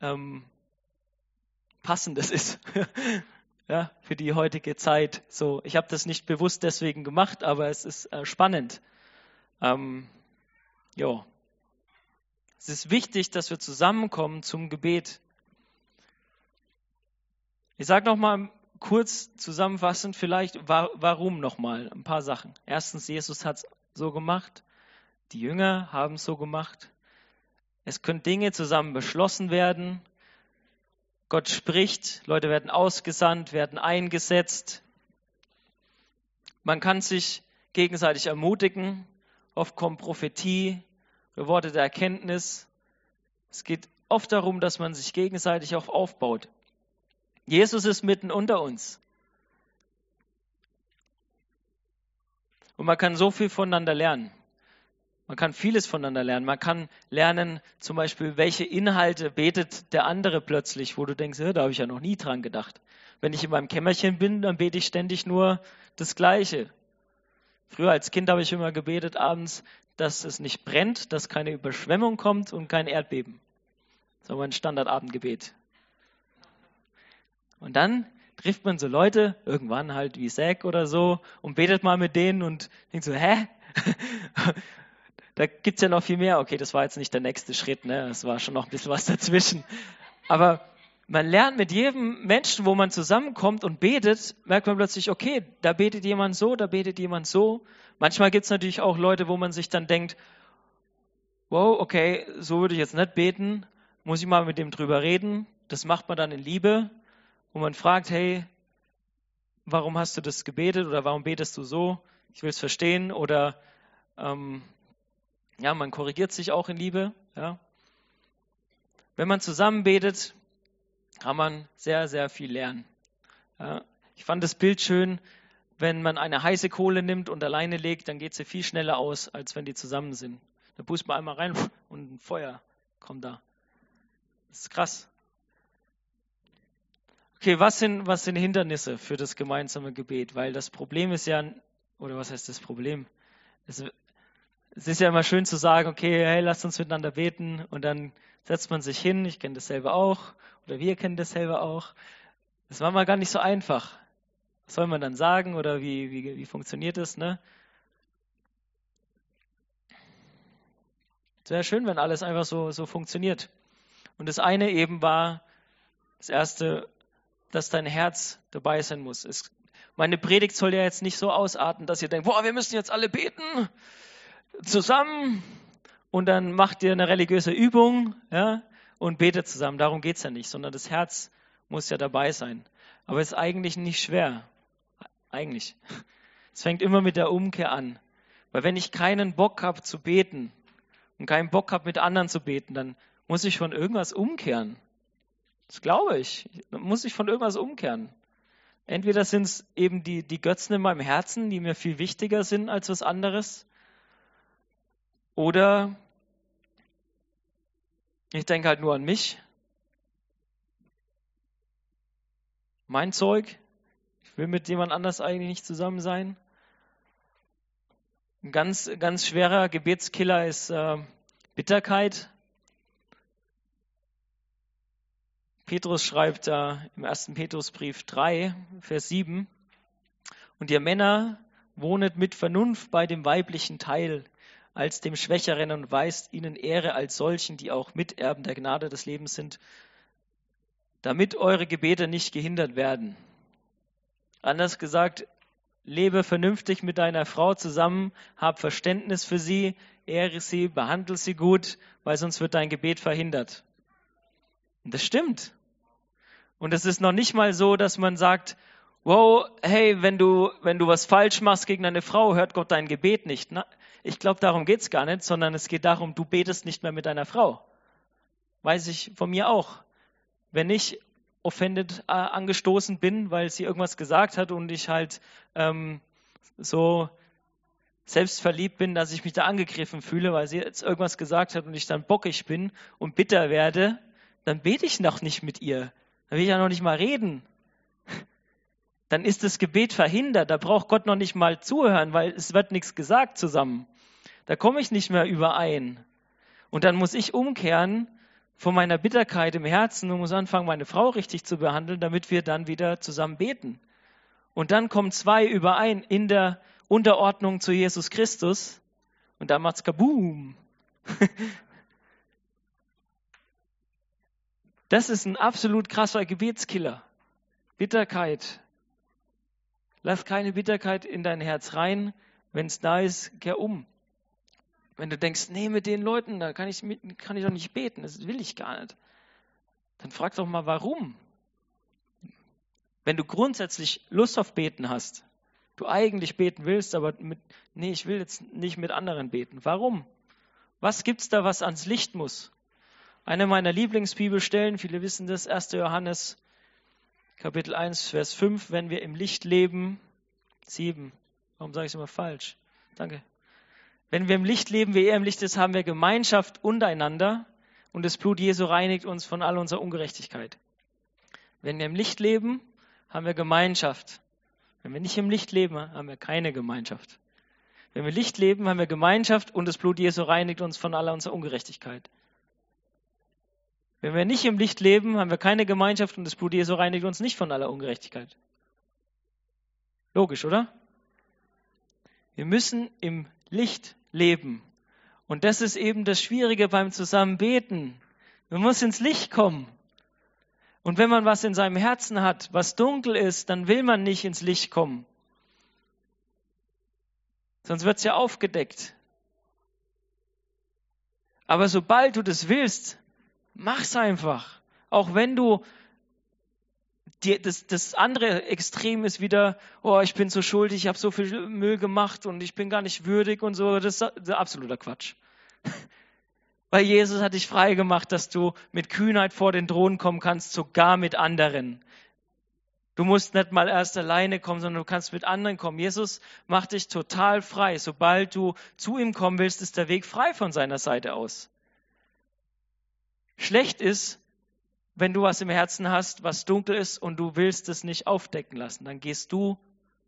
A: ähm, passend das ist. ja, für die heutige Zeit. So, ich habe das nicht bewusst deswegen gemacht, aber es ist äh, spannend. Ähm, ja, es ist wichtig, dass wir zusammenkommen zum Gebet. Ich sage noch mal kurz zusammenfassend vielleicht, warum noch mal ein paar Sachen. Erstens, Jesus hat es so gemacht. Die Jünger haben es so gemacht. Es können Dinge zusammen beschlossen werden. Gott spricht, Leute werden ausgesandt, werden eingesetzt. Man kann sich gegenseitig ermutigen. Oft kommt Prophetie, Worte der Erkenntnis. Es geht oft darum, dass man sich gegenseitig auch aufbaut. Jesus ist mitten unter uns. Und man kann so viel voneinander lernen. Man kann vieles voneinander lernen. Man kann lernen, zum Beispiel, welche Inhalte betet der andere plötzlich, wo du denkst, da habe ich ja noch nie dran gedacht. Wenn ich in meinem Kämmerchen bin, dann bete ich ständig nur das Gleiche. Früher als Kind habe ich immer gebetet abends, dass es nicht brennt, dass keine Überschwemmung kommt und kein Erdbeben. So mein Standardabendgebet. Und dann trifft man so Leute, irgendwann halt wie Zack oder so, und betet mal mit denen und denkt so, hä? da gibt's ja noch viel mehr. Okay, das war jetzt nicht der nächste Schritt, ne? Es war schon noch ein bisschen was dazwischen. Aber man lernt mit jedem Menschen, wo man zusammenkommt und betet, merkt man plötzlich, okay, da betet jemand so, da betet jemand so. Manchmal gibt's natürlich auch Leute, wo man sich dann denkt, wow, okay, so würde ich jetzt nicht beten, muss ich mal mit dem drüber reden. Das macht man dann in Liebe wo man fragt, hey, warum hast du das gebetet oder warum betest du so? Ich will es verstehen oder ähm, ja, man korrigiert sich auch in Liebe. Ja. Wenn man zusammen betet, kann man sehr, sehr viel lernen. Ja. Ich fand das Bild schön, wenn man eine heiße Kohle nimmt und alleine legt, dann geht sie viel schneller aus, als wenn die zusammen sind. Da pust man einmal rein und ein Feuer kommt da. Das ist krass. Okay, was sind, was sind Hindernisse für das gemeinsame Gebet? Weil das Problem ist ja, oder was heißt das Problem? Es, es ist ja immer schön zu sagen, okay, hey, lasst uns miteinander beten und dann setzt man sich hin, ich kenne das selber auch, oder wir kennen das selber auch. Das war mal gar nicht so einfach. Was soll man dann sagen oder wie, wie, wie funktioniert das? Ne? Es wäre schön, wenn alles einfach so, so funktioniert. Und das eine eben war, das erste, dass dein Herz dabei sein muss. Es, meine Predigt soll ja jetzt nicht so ausarten, dass ihr denkt, boah, wir müssen jetzt alle beten zusammen und dann macht ihr eine religiöse Übung ja, und betet zusammen. Darum geht es ja nicht, sondern das Herz muss ja dabei sein. Aber es ist eigentlich nicht schwer. Eigentlich. Es fängt immer mit der Umkehr an. Weil wenn ich keinen Bock habe zu beten und keinen Bock habe mit anderen zu beten, dann muss ich von irgendwas umkehren. Das glaube ich. Da muss ich von irgendwas umkehren. Entweder sind es eben die, die Götzen in meinem Herzen, die mir viel wichtiger sind als was anderes. Oder ich denke halt nur an mich. Mein Zeug. Ich will mit jemand anders eigentlich nicht zusammen sein. Ein ganz, ganz schwerer Gebetskiller ist äh, Bitterkeit. Petrus schreibt da im ersten Petrusbrief 3, Vers 7, und ihr Männer wohnet mit Vernunft bei dem weiblichen Teil als dem Schwächeren und weist ihnen Ehre als solchen, die auch Miterben der Gnade des Lebens sind, damit eure Gebete nicht gehindert werden. Anders gesagt, lebe vernünftig mit deiner Frau zusammen, hab Verständnis für sie, ehre sie, behandle sie gut, weil sonst wird dein Gebet verhindert. Und das stimmt. Und es ist noch nicht mal so, dass man sagt, wow, hey, wenn du, wenn du was falsch machst gegen eine Frau, hört Gott dein Gebet nicht. Na, ich glaube, darum geht's gar nicht, sondern es geht darum, du betest nicht mehr mit deiner Frau. Weiß ich von mir auch. Wenn ich offended äh, angestoßen bin, weil sie irgendwas gesagt hat und ich halt ähm, so selbstverliebt bin, dass ich mich da angegriffen fühle, weil sie jetzt irgendwas gesagt hat und ich dann bockig bin und bitter werde, dann bete ich noch nicht mit ihr. Dann will ich ja noch nicht mal reden. Dann ist das Gebet verhindert. Da braucht Gott noch nicht mal zuhören, weil es wird nichts gesagt zusammen. Da komme ich nicht mehr überein. Und dann muss ich umkehren von meiner Bitterkeit im Herzen und muss anfangen, meine Frau richtig zu behandeln, damit wir dann wieder zusammen beten. Und dann kommen zwei überein in der Unterordnung zu Jesus Christus. Und da macht's kaboom. Das ist ein absolut krasser Gebetskiller. Bitterkeit. Lass keine Bitterkeit in dein Herz rein. Wenn es da ist, kehr um. Wenn du denkst, nee, mit den Leuten, da kann ich, kann ich doch nicht beten, das will ich gar nicht. Dann frag doch mal, warum. Wenn du grundsätzlich Lust auf Beten hast, du eigentlich beten willst, aber mit, nee, ich will jetzt nicht mit anderen beten. Warum? Was gibt's da, was ans Licht muss? Eine meiner Lieblingsbibelstellen, viele wissen das, 1. Johannes Kapitel 1, Vers 5, wenn wir im Licht leben, 7, warum sage ich es immer falsch? Danke. Wenn wir im Licht leben, wie er im Licht ist, haben wir Gemeinschaft untereinander und das Blut Jesu reinigt uns von all unserer Ungerechtigkeit. Wenn wir im Licht leben, haben wir Gemeinschaft. Wenn wir nicht im Licht leben, haben wir keine Gemeinschaft. Wenn wir Licht leben, haben wir Gemeinschaft und das Blut Jesu reinigt uns von aller unserer Ungerechtigkeit. Wenn wir nicht im Licht leben, haben wir keine Gemeinschaft und das Blut Jesu reinigt uns nicht von aller Ungerechtigkeit. Logisch, oder? Wir müssen im Licht leben. Und das ist eben das Schwierige beim Zusammenbeten. Man muss ins Licht kommen. Und wenn man was in seinem Herzen hat, was dunkel ist, dann will man nicht ins Licht kommen. Sonst wird es ja aufgedeckt. Aber sobald du das willst, mach's einfach. Auch wenn du die, das, das andere Extrem ist wieder, oh, ich bin so schuldig, ich habe so viel Müll gemacht und ich bin gar nicht würdig und so. Das ist absoluter Quatsch. Weil Jesus hat dich frei gemacht, dass du mit Kühnheit vor den Thron kommen kannst, sogar mit anderen. Du musst nicht mal erst alleine kommen, sondern du kannst mit anderen kommen. Jesus macht dich total frei. Sobald du zu ihm kommen willst, ist der Weg frei von seiner Seite aus. Schlecht ist, wenn du was im Herzen hast, was dunkel ist und du willst es nicht aufdecken lassen. Dann gehst du,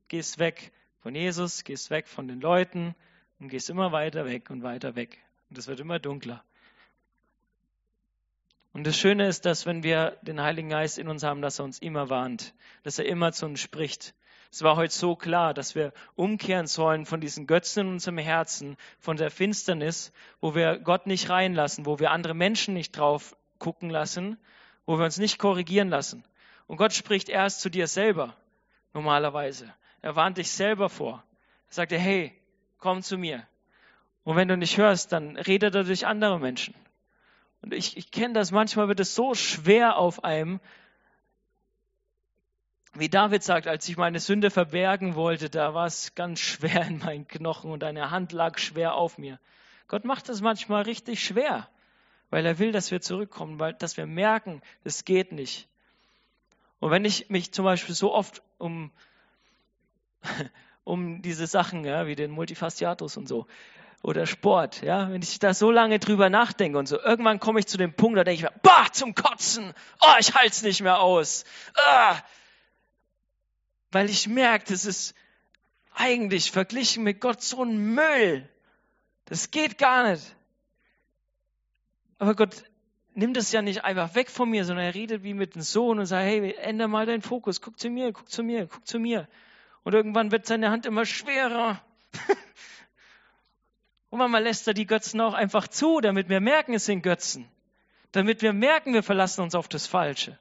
A: gehst weg von Jesus, gehst weg von den Leuten und gehst immer weiter weg und weiter weg. Und es wird immer dunkler. Und das Schöne ist, dass wenn wir den Heiligen Geist in uns haben, dass er uns immer warnt, dass er immer zu uns spricht. Es war heute so klar, dass wir umkehren sollen von diesen Götzen in unserem Herzen, von der Finsternis, wo wir Gott nicht reinlassen, wo wir andere Menschen nicht drauf gucken lassen, wo wir uns nicht korrigieren lassen. Und Gott spricht erst zu dir selber, normalerweise. Er warnt dich selber vor. Er sagt dir, hey, komm zu mir. Und wenn du nicht hörst, dann redet er durch andere Menschen. Und ich, ich kenne das, manchmal wird es so schwer auf einem, wie David sagt, als ich meine Sünde verbergen wollte, da war es ganz schwer in meinen Knochen und eine Hand lag schwer auf mir. Gott macht das manchmal richtig schwer, weil er will, dass wir zurückkommen, weil, dass wir merken, das geht nicht. Und wenn ich mich zum Beispiel so oft um, um diese Sachen, ja, wie den Multifasciatus und so, oder Sport, ja, wenn ich da so lange drüber nachdenke und so, irgendwann komme ich zu dem Punkt, da denke ich mir, bah, zum Kotzen, oh, ich halte es nicht mehr aus, ah, weil ich merke, das ist eigentlich verglichen mit Gott so ein Müll, das geht gar nicht. Aber Gott nimmt es ja nicht einfach weg von mir, sondern er redet wie mit dem Sohn und sagt, hey, ändere mal deinen Fokus, guck zu mir, guck zu mir, guck zu mir. Und irgendwann wird seine Hand immer schwerer. Und manchmal lässt er die Götzen auch einfach zu, damit wir merken, es sind Götzen. Damit wir merken, wir verlassen uns auf das Falsche.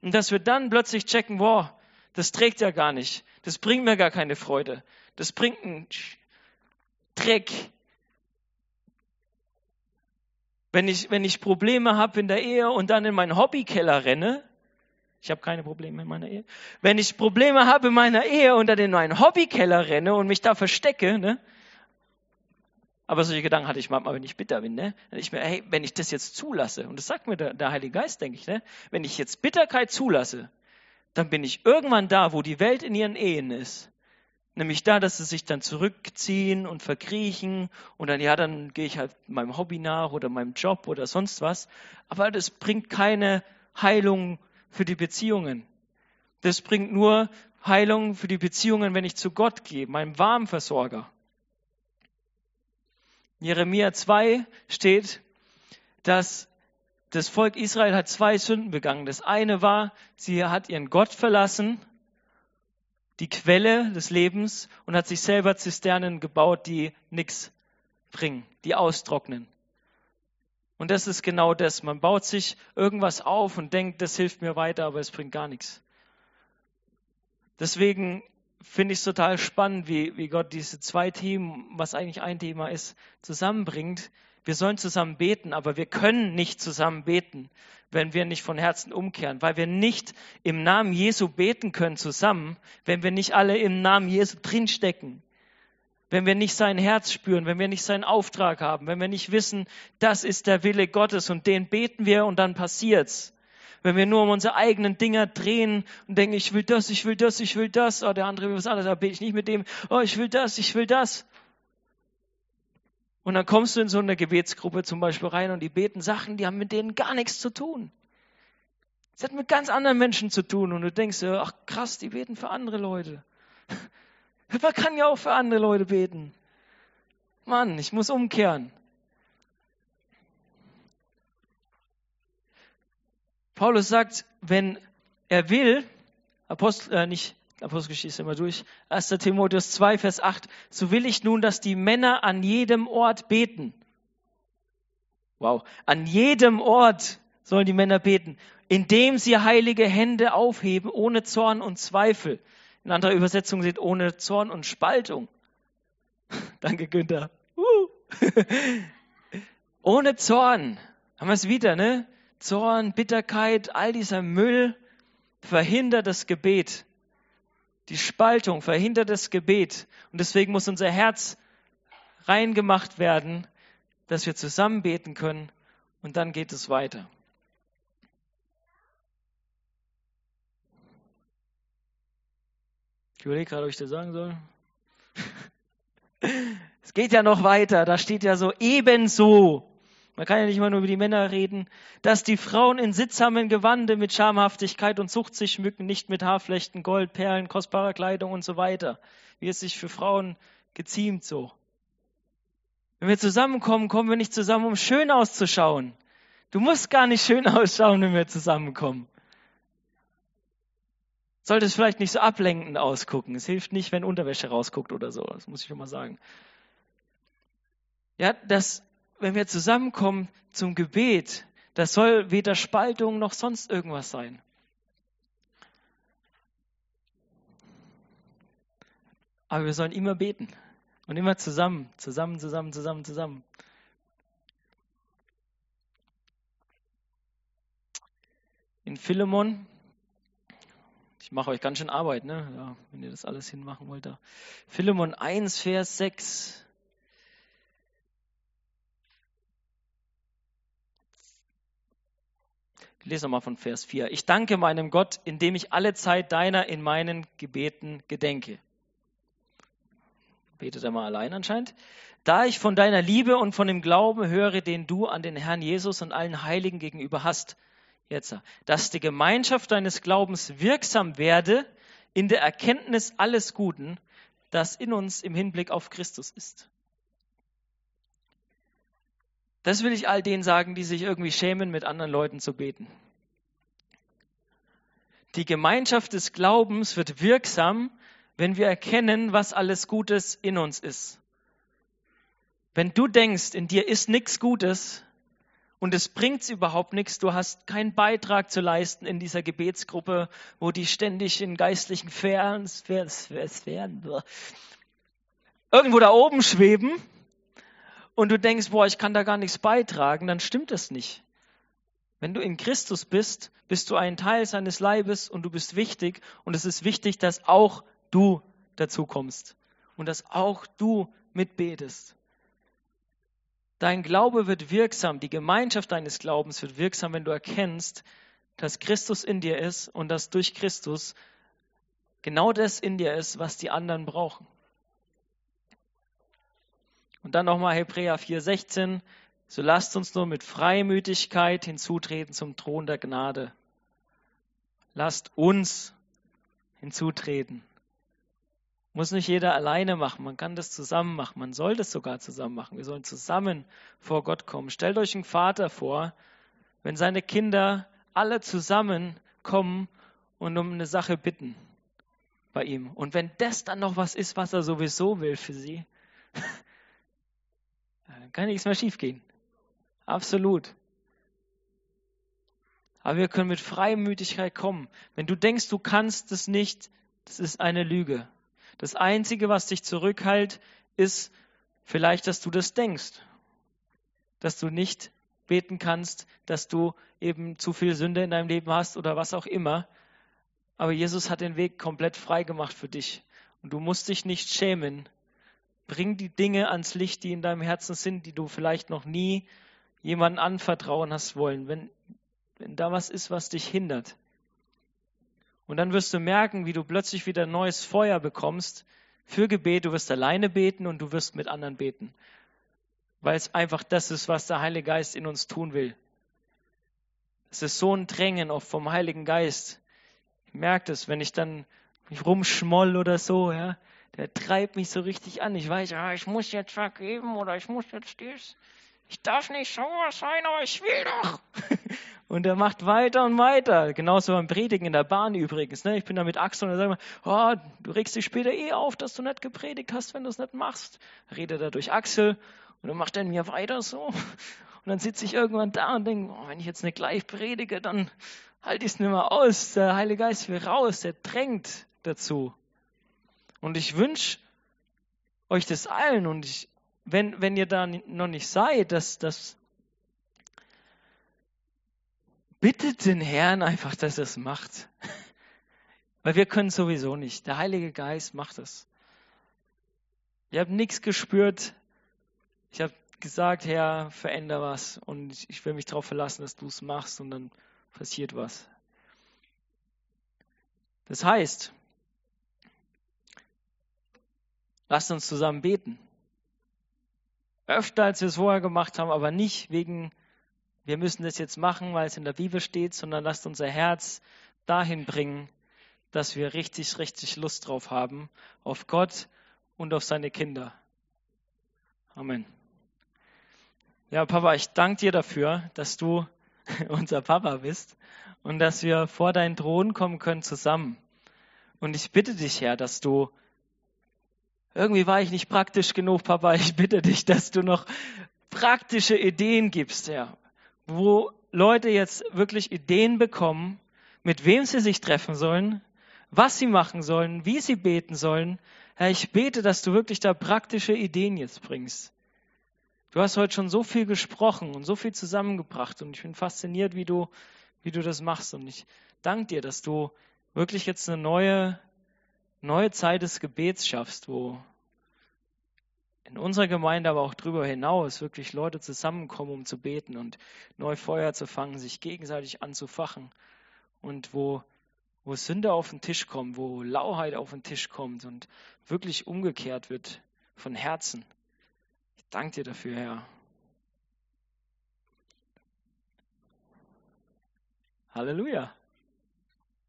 A: Und dass wir dann plötzlich checken, wow, das trägt ja gar nicht. Das bringt mir gar keine Freude. Das bringt einen Dreck. Wenn ich, wenn ich Probleme habe in der Ehe und dann in meinen Hobbykeller renne, ich habe keine Probleme in meiner Ehe. Wenn ich Probleme habe in meiner Ehe und dann in meinen Hobbykeller renne und mich da verstecke, ne, aber solche Gedanken hatte ich manchmal, wenn ich bitter bin. Ne? Ich mir, hey, wenn ich das jetzt zulasse, und das sagt mir der, der Heilige Geist, denke ich, ne? wenn ich jetzt Bitterkeit zulasse, dann bin ich irgendwann da, wo die Welt in ihren Ehen ist. Nämlich da, dass sie sich dann zurückziehen und verkriechen und dann, ja, dann gehe ich halt meinem Hobby nach oder meinem Job oder sonst was. Aber das bringt keine Heilung für die Beziehungen. Das bringt nur Heilung für die Beziehungen, wenn ich zu Gott gehe, meinem Warmversorger. Jeremia 2 steht, dass das Volk Israel hat zwei Sünden begangen. Das eine war, sie hat ihren Gott verlassen, die Quelle des Lebens, und hat sich selber Zisternen gebaut, die nichts bringen, die austrocknen. Und das ist genau das. Man baut sich irgendwas auf und denkt, das hilft mir weiter, aber es bringt gar nichts. Deswegen finde ich es total spannend, wie, wie Gott diese zwei Themen, was eigentlich ein Thema ist, zusammenbringt. Wir sollen zusammen beten, aber wir können nicht zusammen beten, wenn wir nicht von Herzen umkehren, weil wir nicht im Namen Jesu beten können zusammen, wenn wir nicht alle im Namen Jesu drinstecken. Wenn wir nicht sein Herz spüren, wenn wir nicht seinen Auftrag haben, wenn wir nicht wissen, das ist der Wille Gottes und den beten wir und dann passiert's. Wenn wir nur um unsere eigenen Dinger drehen und denken, ich will das, ich will das, ich will das, oh, der andere will was anderes, da bete ich nicht mit dem, oh, ich will das, ich will das. Und dann kommst du in so eine Gebetsgruppe zum Beispiel rein und die beten Sachen, die haben mit denen gar nichts zu tun. Es hat mit ganz anderen Menschen zu tun und du denkst, ach krass, die beten für andere Leute. Man kann ja auch für andere Leute beten. Mann, ich muss umkehren. Paulus sagt, wenn er will, Apostel, äh, nicht Apostelgeschichte immer durch, 1. Timotheus 2, Vers 8, so will ich nun, dass die Männer an jedem Ort beten. Wow, an jedem Ort sollen die Männer beten, indem sie heilige Hände aufheben, ohne Zorn und Zweifel. In anderer Übersetzung steht ohne Zorn und Spaltung. Danke, Günther. Ohne Zorn. Haben wir es wieder, ne? Zorn, Bitterkeit, all dieser Müll verhindert das Gebet. Die Spaltung verhindert das Gebet. Und deswegen muss unser Herz reingemacht werden, dass wir zusammen beten können. Und dann geht es weiter. Ich überlege gerade, ob ich das sagen soll. es geht ja noch weiter. Da steht ja so ebenso. Man kann ja nicht immer nur über die Männer reden, dass die Frauen in sittsamen Gewande mit Schamhaftigkeit und Zucht sich schmücken, nicht mit Haarflechten, Gold, Perlen, kostbarer Kleidung und so weiter, wie es sich für Frauen geziemt so. Wenn wir zusammenkommen, kommen wir nicht zusammen, um schön auszuschauen. Du musst gar nicht schön ausschauen, wenn wir zusammenkommen. Sollte es vielleicht nicht so ablenkend ausgucken. Es hilft nicht, wenn Unterwäsche rausguckt oder so. Das muss ich schon mal sagen. Ja, das, wenn wir zusammenkommen zum Gebet, das soll weder Spaltung noch sonst irgendwas sein. Aber wir sollen immer beten. Und immer zusammen, zusammen, zusammen, zusammen, zusammen. In Philemon ich mache euch ganz schön Arbeit, ne? Ja, wenn ihr das alles hinmachen wollt. Da. Philemon 1, Vers 6. Ich lese nochmal von Vers 4. Ich danke meinem Gott, indem ich alle Zeit deiner in meinen Gebeten gedenke. Betet er mal allein anscheinend. Da ich von deiner Liebe und von dem Glauben höre, den du an den Herrn Jesus und allen Heiligen gegenüber hast Jetzt, dass die Gemeinschaft deines Glaubens wirksam werde in der Erkenntnis alles Guten, das in uns im Hinblick auf Christus ist. Das will ich all denen sagen, die sich irgendwie schämen, mit anderen Leuten zu beten. Die Gemeinschaft des Glaubens wird wirksam, wenn wir erkennen, was alles Gutes in uns ist. Wenn du denkst, in dir ist nichts Gutes, und es bringt überhaupt nichts. Du hast keinen Beitrag zu leisten in dieser Gebetsgruppe, wo die ständig in geistlichen Sphären, Sphären, Sphären, irgendwo da oben schweben und du denkst, boah, ich kann da gar nichts beitragen, dann stimmt das nicht. Wenn du in Christus bist, bist du ein Teil seines Leibes und du bist wichtig und es ist wichtig, dass auch du dazu kommst und dass auch du mitbetest. Dein Glaube wird wirksam, die Gemeinschaft deines Glaubens wird wirksam, wenn du erkennst, dass Christus in dir ist und dass durch Christus genau das in dir ist, was die anderen brauchen. Und dann nochmal Hebräer 4,16. So lasst uns nur mit Freimütigkeit hinzutreten zum Thron der Gnade. Lasst uns hinzutreten. Muss nicht jeder alleine machen, man kann das zusammen machen, man soll das sogar zusammen machen. Wir sollen zusammen vor Gott kommen. Stellt euch einen Vater vor, wenn seine Kinder alle zusammen kommen und um eine Sache bitten bei ihm. Und wenn das dann noch was ist, was er sowieso will für sie, kann nichts mehr schiefgehen. Absolut. Aber wir können mit Freimütigkeit kommen. Wenn du denkst, du kannst es nicht, das ist eine Lüge. Das Einzige, was dich zurückhält, ist vielleicht, dass du das denkst. Dass du nicht beten kannst, dass du eben zu viel Sünde in deinem Leben hast oder was auch immer. Aber Jesus hat den Weg komplett frei gemacht für dich. Und du musst dich nicht schämen. Bring die Dinge ans Licht, die in deinem Herzen sind, die du vielleicht noch nie jemandem anvertrauen hast wollen. Wenn, wenn da was ist, was dich hindert, und dann wirst du merken, wie du plötzlich wieder neues Feuer bekommst für Gebet. Du wirst alleine beten und du wirst mit anderen beten. Weil es einfach das ist, was der Heilige Geist in uns tun will. Es ist so ein Drängen auch vom Heiligen Geist. Ich merke das, wenn ich dann ich rumschmoll oder so, ja, der treibt mich so richtig an. Ich weiß, ja, ich muss jetzt vergeben oder ich muss jetzt dies. Ich darf nicht sauer sein, aber ich will doch. Und er macht weiter und weiter. Genauso beim Predigen in der Bahn übrigens. Ne? Ich bin da mit Axel und er sagt mir, oh, du regst dich später eh auf, dass du nicht gepredigt hast, wenn du es nicht machst. Redet er durch Axel und dann macht er mir weiter so. Und dann sitze ich irgendwann da und denke, oh, wenn ich jetzt nicht gleich predige, dann halte ich es nicht mehr aus. Der Heilige Geist will raus, der drängt dazu. Und ich wünsche euch das allen und ich, wenn, wenn ihr da noch nicht seid, dass, dass bittet den Herrn einfach, dass er es macht. Weil wir können sowieso nicht. Der Heilige Geist macht es. Ich habe nichts gespürt. Ich habe gesagt, Herr, veränder was. Und ich will mich darauf verlassen, dass du es machst und dann passiert was. Das heißt, lasst uns zusammen beten. Öfter, als wir es vorher gemacht haben, aber nicht wegen, wir müssen das jetzt machen, weil es in der Bibel steht, sondern lasst unser Herz dahin bringen, dass wir richtig, richtig Lust drauf haben, auf Gott und auf seine Kinder. Amen. Ja, Papa, ich danke dir dafür, dass du unser Papa bist und dass wir vor deinen Thron kommen können zusammen. Und ich bitte dich, Herr, dass du, irgendwie war ich nicht praktisch genug, Papa, ich bitte dich, dass du noch praktische Ideen gibst, Herr, wo Leute jetzt wirklich Ideen bekommen, mit wem sie sich treffen sollen, was sie machen sollen, wie sie beten sollen. Herr, ich bete, dass du wirklich da praktische Ideen jetzt bringst. Du hast heute schon so viel gesprochen und so viel zusammengebracht und ich bin fasziniert, wie du, wie du das machst. Und ich danke dir, dass du wirklich jetzt eine neue, neue Zeit des Gebets schaffst, wo in unserer Gemeinde, aber auch darüber hinaus wirklich Leute zusammenkommen, um zu beten und neu Feuer zu fangen, sich gegenseitig anzufachen und wo, wo Sünde auf den Tisch kommt, wo Lauheit auf den Tisch kommt und wirklich umgekehrt wird von Herzen. Danke dir dafür, Herr. Halleluja.